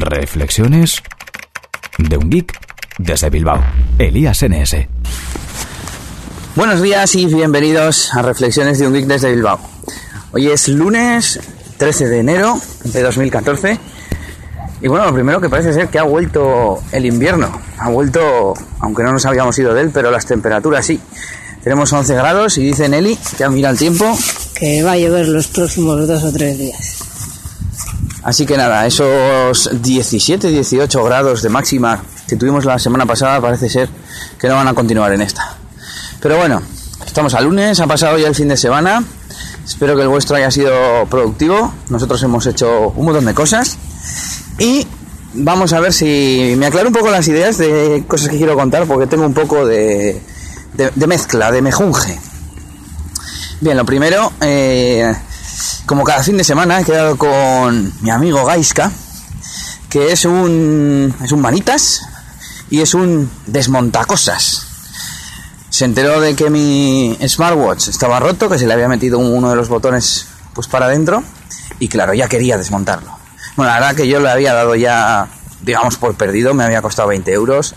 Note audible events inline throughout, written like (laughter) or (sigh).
Reflexiones de un geek desde Bilbao. Elías NS. Buenos días y bienvenidos a Reflexiones de un geek desde Bilbao. Hoy es lunes 13 de enero de 2014. Y bueno, lo primero que parece ser que ha vuelto el invierno. Ha vuelto, aunque no nos habíamos ido de él, pero las temperaturas sí. Tenemos 11 grados y dice Nelly, que ha mirado el tiempo. Que va a llover los próximos dos o tres días. Así que nada, esos 17, 18 grados de máxima que tuvimos la semana pasada parece ser que no van a continuar en esta. Pero bueno, estamos a lunes, ha pasado ya el fin de semana. Espero que el vuestro haya sido productivo. Nosotros hemos hecho un montón de cosas. Y vamos a ver si me aclaro un poco las ideas de cosas que quiero contar porque tengo un poco de, de, mezcla, de mejunje. Bien, lo primero, eh, como cada fin de semana he quedado con mi amigo Gaiska, que es un, es un manitas y es un desmontacosas. Se enteró de que mi smartwatch estaba roto, que se le había metido uno de los botones pues para adentro y claro, ya quería desmontarlo. Bueno, la verdad que yo le había dado ya, digamos, por perdido, me había costado 20 euros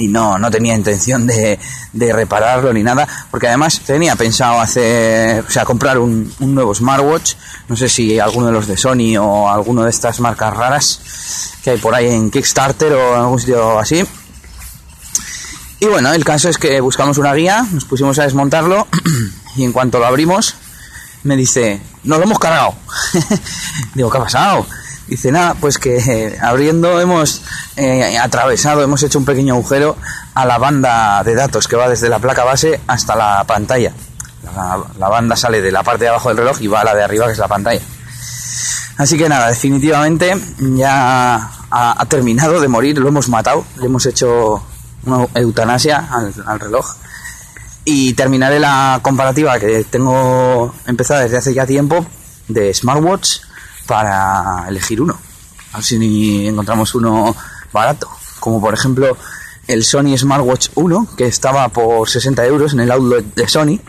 y no, no tenía intención de, de, repararlo ni nada, porque además tenía pensado hacer, o sea, comprar un, un, nuevo smartwatch, no sé si alguno de los de Sony o alguno de estas marcas raras que hay por ahí en Kickstarter o en algún sitio así. Y bueno, el caso es que buscamos una guía, nos pusimos a desmontarlo (clears throat) y en cuanto lo abrimos me dice, no lo hemos cargado. (laughs) Digo, ¿qué ha pasado? Dice, nada, pues que eh, abriendo hemos eh, atravesado, hemos hecho un pequeño agujero a la banda de datos que va desde la placa base hasta la pantalla. La, banda sale de la parte de abajo del reloj y va a la de arriba, que es la pantalla. Así que nada, definitivamente ya ha, terminado de morir, lo hemos matado, le hemos hecho una eutanasia al, al reloj. Y terminaré la comparativa que tengo empezada desde hace ya tiempo de smartwatch para elegir uno. A ver si encontramos uno barato. Como por ejemplo el Sony Smartwatch 1, que estaba por 60 euros en el outlet de Sony.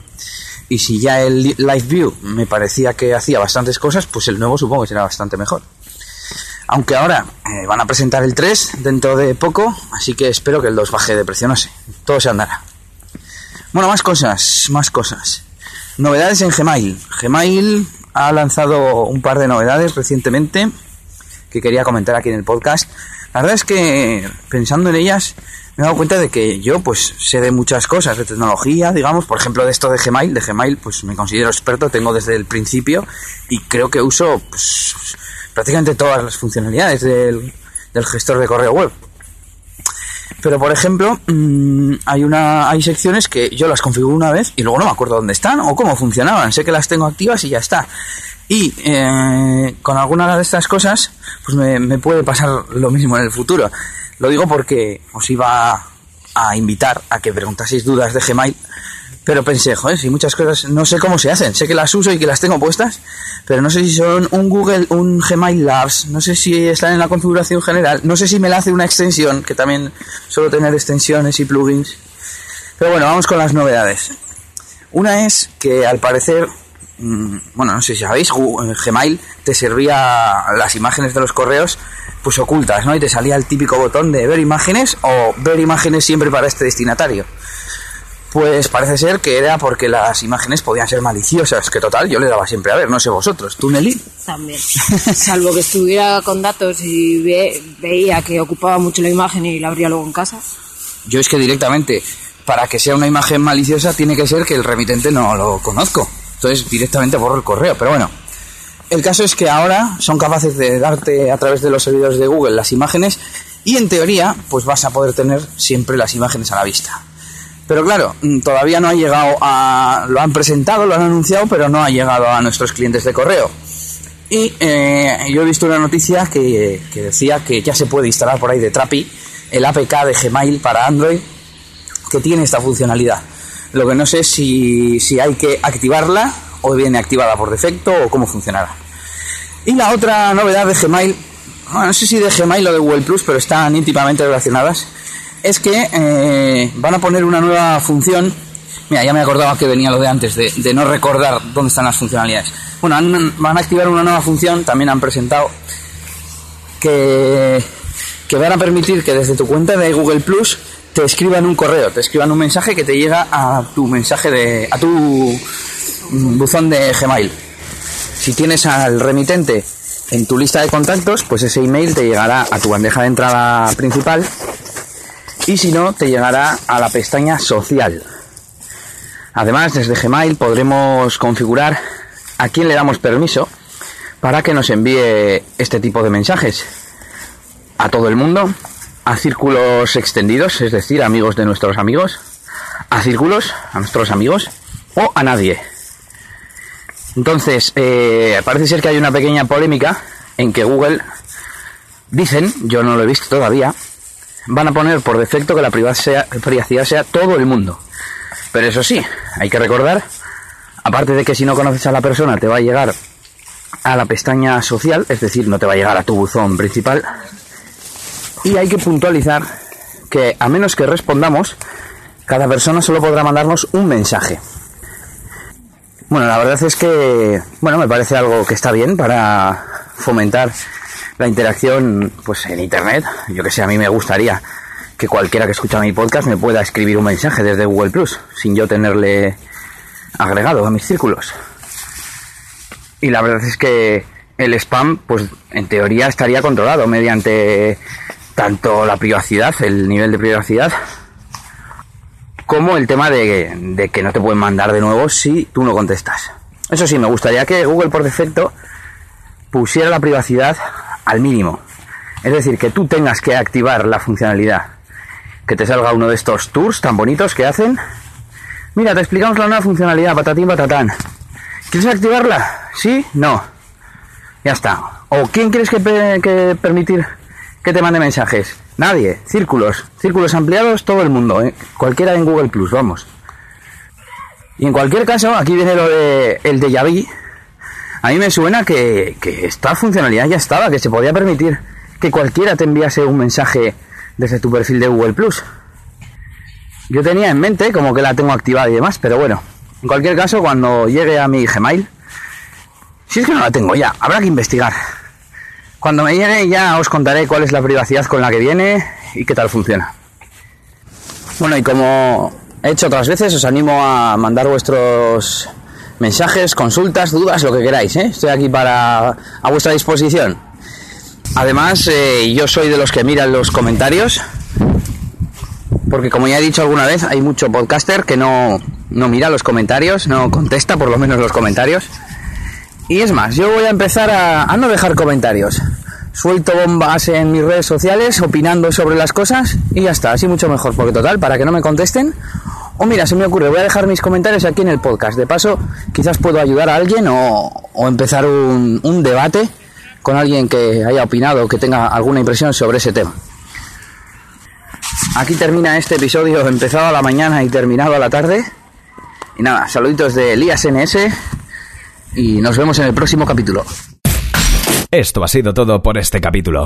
Y si ya el Live View me parecía que hacía bastantes cosas, pues el nuevo supongo que será bastante mejor. Aunque ahora eh, van a presentar el 3 dentro de poco, así que espero que el 2 baje de precio, no sé. Todo se andará. Bueno, más cosas, más cosas. Novedades en Gmail. Gmail ha lanzado un par de novedades recientemente que quería comentar aquí en el podcast. La verdad es que pensando en ellas me he dado cuenta de que yo pues sé de muchas cosas de tecnología, digamos, por ejemplo de esto de Gmail, de Gmail pues me considero experto, tengo desde el principio y creo que uso pues, prácticamente todas las funcionalidades del, del gestor de correo web. Pero por ejemplo, mmm, hay una hay secciones que yo las configuro una vez y luego no me acuerdo dónde están o cómo funcionaban. Sé que las tengo activas y ya está. Y eh, con alguna de estas cosas, pues me, me, puede pasar lo mismo en el futuro. Lo digo porque os iba a invitar a que preguntaseis dudas de Gmail pero pensé, joder, si muchas cosas no sé cómo se hacen, sé que las uso y que las tengo puestas, pero no sé si son un Google, un Gmail Labs, no sé si están en la configuración general, no sé si me la hace una extensión, que también suelo tener extensiones y plugins. Pero bueno, vamos con las novedades. Una es que al parecer, mm, bueno, no sé si sabéis, Gmail te servía las imágenes de los correos pues ocultas, ¿no? Y te salía el típico botón de ver imágenes o ver imágenes siempre para este destinatario. Pues parece ser que era porque las imágenes podían ser maliciosas, que total, yo le daba siempre a ver, no sé vosotros, ¿tú Nelly? También, salvo que estuviera con datos y veía que ocupaba mucho la imagen y la abría luego en casa. Yo es que directamente, para que sea una imagen maliciosa, tiene que ser que el remitente no lo conozco. Entonces directamente borro el correo, pero bueno. El caso es que ahora son capaces de darte a través de los servidores de Google las imágenes y en teoría pues vas a poder tener siempre las imágenes a la vista. Pero claro, mm, todavía no ha llegado a... Lo han presentado, lo han anunciado, pero no ha llegado a nuestros clientes de correo. Y eh, yo he visto una noticia que, que, decía que ya se puede instalar por ahí de Trapi el APK de Gmail para Android que tiene esta funcionalidad. Lo que no sé si, si hay que activarla o viene activada por defecto o cómo funcionará. Y la otra novedad de Gmail, no sé si de Gmail o de Google Plus, pero están íntimamente relacionadas, es que eh, van a poner una nueva función. Mira, ya me acordaba que venía lo de antes, de, no recordar dónde están las funcionalidades. Bueno, van a activar una nueva función, también han presentado, que que van a permitir que desde tu cuenta de Google Plus te escriban un correo, te escriban un mensaje que te llega a tu mensaje de. a tu buzón de Gmail. Si tienes al remitente en tu lista de contactos, pues ese email te llegará a tu bandeja de entrada principal y si no, te llegará a la pestaña social. Además, desde Gmail podremos configurar a quién le damos permiso para que nos envíe este tipo de mensajes. A todo el mundo, a círculos extendidos, es decir, amigos de nuestros amigos, a círculos, a nuestros amigos, o a nadie. Entonces, eh, parece ser que hay una pequeña polémica en que Google, dicen, yo no lo he visto todavía, van a poner por defecto que la privacidad sea todo el mundo. Pero eso sí, hay que recordar, aparte de que si no conoces a la persona te va a llegar a la pestaña social, es decir, no te va a llegar a tu buzón principal, y hay que puntualizar que a menos que respondamos, cada persona solo podrá mandarnos un mensaje. Bueno, la verdad es que, bueno, me parece algo que está bien para fomentar la interacción pues en internet. Yo que sé, a mí me gustaría que cualquiera que escucha mi podcast me pueda escribir un mensaje desde Google Plus sin yo tenerle agregado a mis círculos. Y la verdad es que el spam, pues en teoría estaría controlado mediante tanto la privacidad, el nivel de privacidad, como el tema de, de, que no te pueden mandar de nuevo si tú no contestas. Eso sí, me gustaría que Google por defecto pusiera la privacidad al mínimo. Es decir, que tú tengas que activar la funcionalidad. Que te salga uno de estos tours tan bonitos que hacen. Mira, te explicamos la nueva funcionalidad, patatín, patatán. ¿Quieres activarla? ¿Sí? No. Ya está. ¿O quién quieres que, permitir que te mande mensajes? Nadie. Círculos. Círculos ampliados, todo el mundo. ¿eh? Cualquiera en Google Plus, vamos. Y en cualquier caso, aquí viene lo de el de Yavi, a mí me suena que, esta funcionalidad ya estaba, que se podía permitir que cualquiera te enviase un mensaje desde tu perfil de Google Plus. Yo tenía en mente como que la tengo activada y demás, pero bueno, en cualquier caso, cuando llegue a mi Gmail, si es que no la tengo ya, habrá que investigar. Cuando me llegue ya os contaré cuál es la privacidad con la que viene y qué tal funciona. Bueno, y como he hecho otras veces, os animo a mandar vuestros mensajes, consultas, dudas, lo que queráis. ¿eh? Estoy aquí para a vuestra disposición. Además, eh, yo soy de los que miran los comentarios, porque como ya he dicho alguna vez, hay mucho podcaster que no, no mira los comentarios, no contesta por lo menos los comentarios. Y es más, yo voy a empezar a, a no dejar comentarios. Suelto bombas en mis redes sociales opinando sobre las cosas y ya está, así mucho mejor, porque total, para que no me contesten, o mira, se me ocurre, voy a dejar mis comentarios aquí en el podcast. De paso, quizás puedo ayudar a alguien o, empezar un, un, debate con alguien que haya opinado o que tenga alguna impresión sobre ese tema. Aquí termina este episodio empezado a la mañana y terminado a la tarde. Y nada, saluditos de Elías NS y nos vemos en el próximo capítulo. Esto ha sido todo por este capítulo.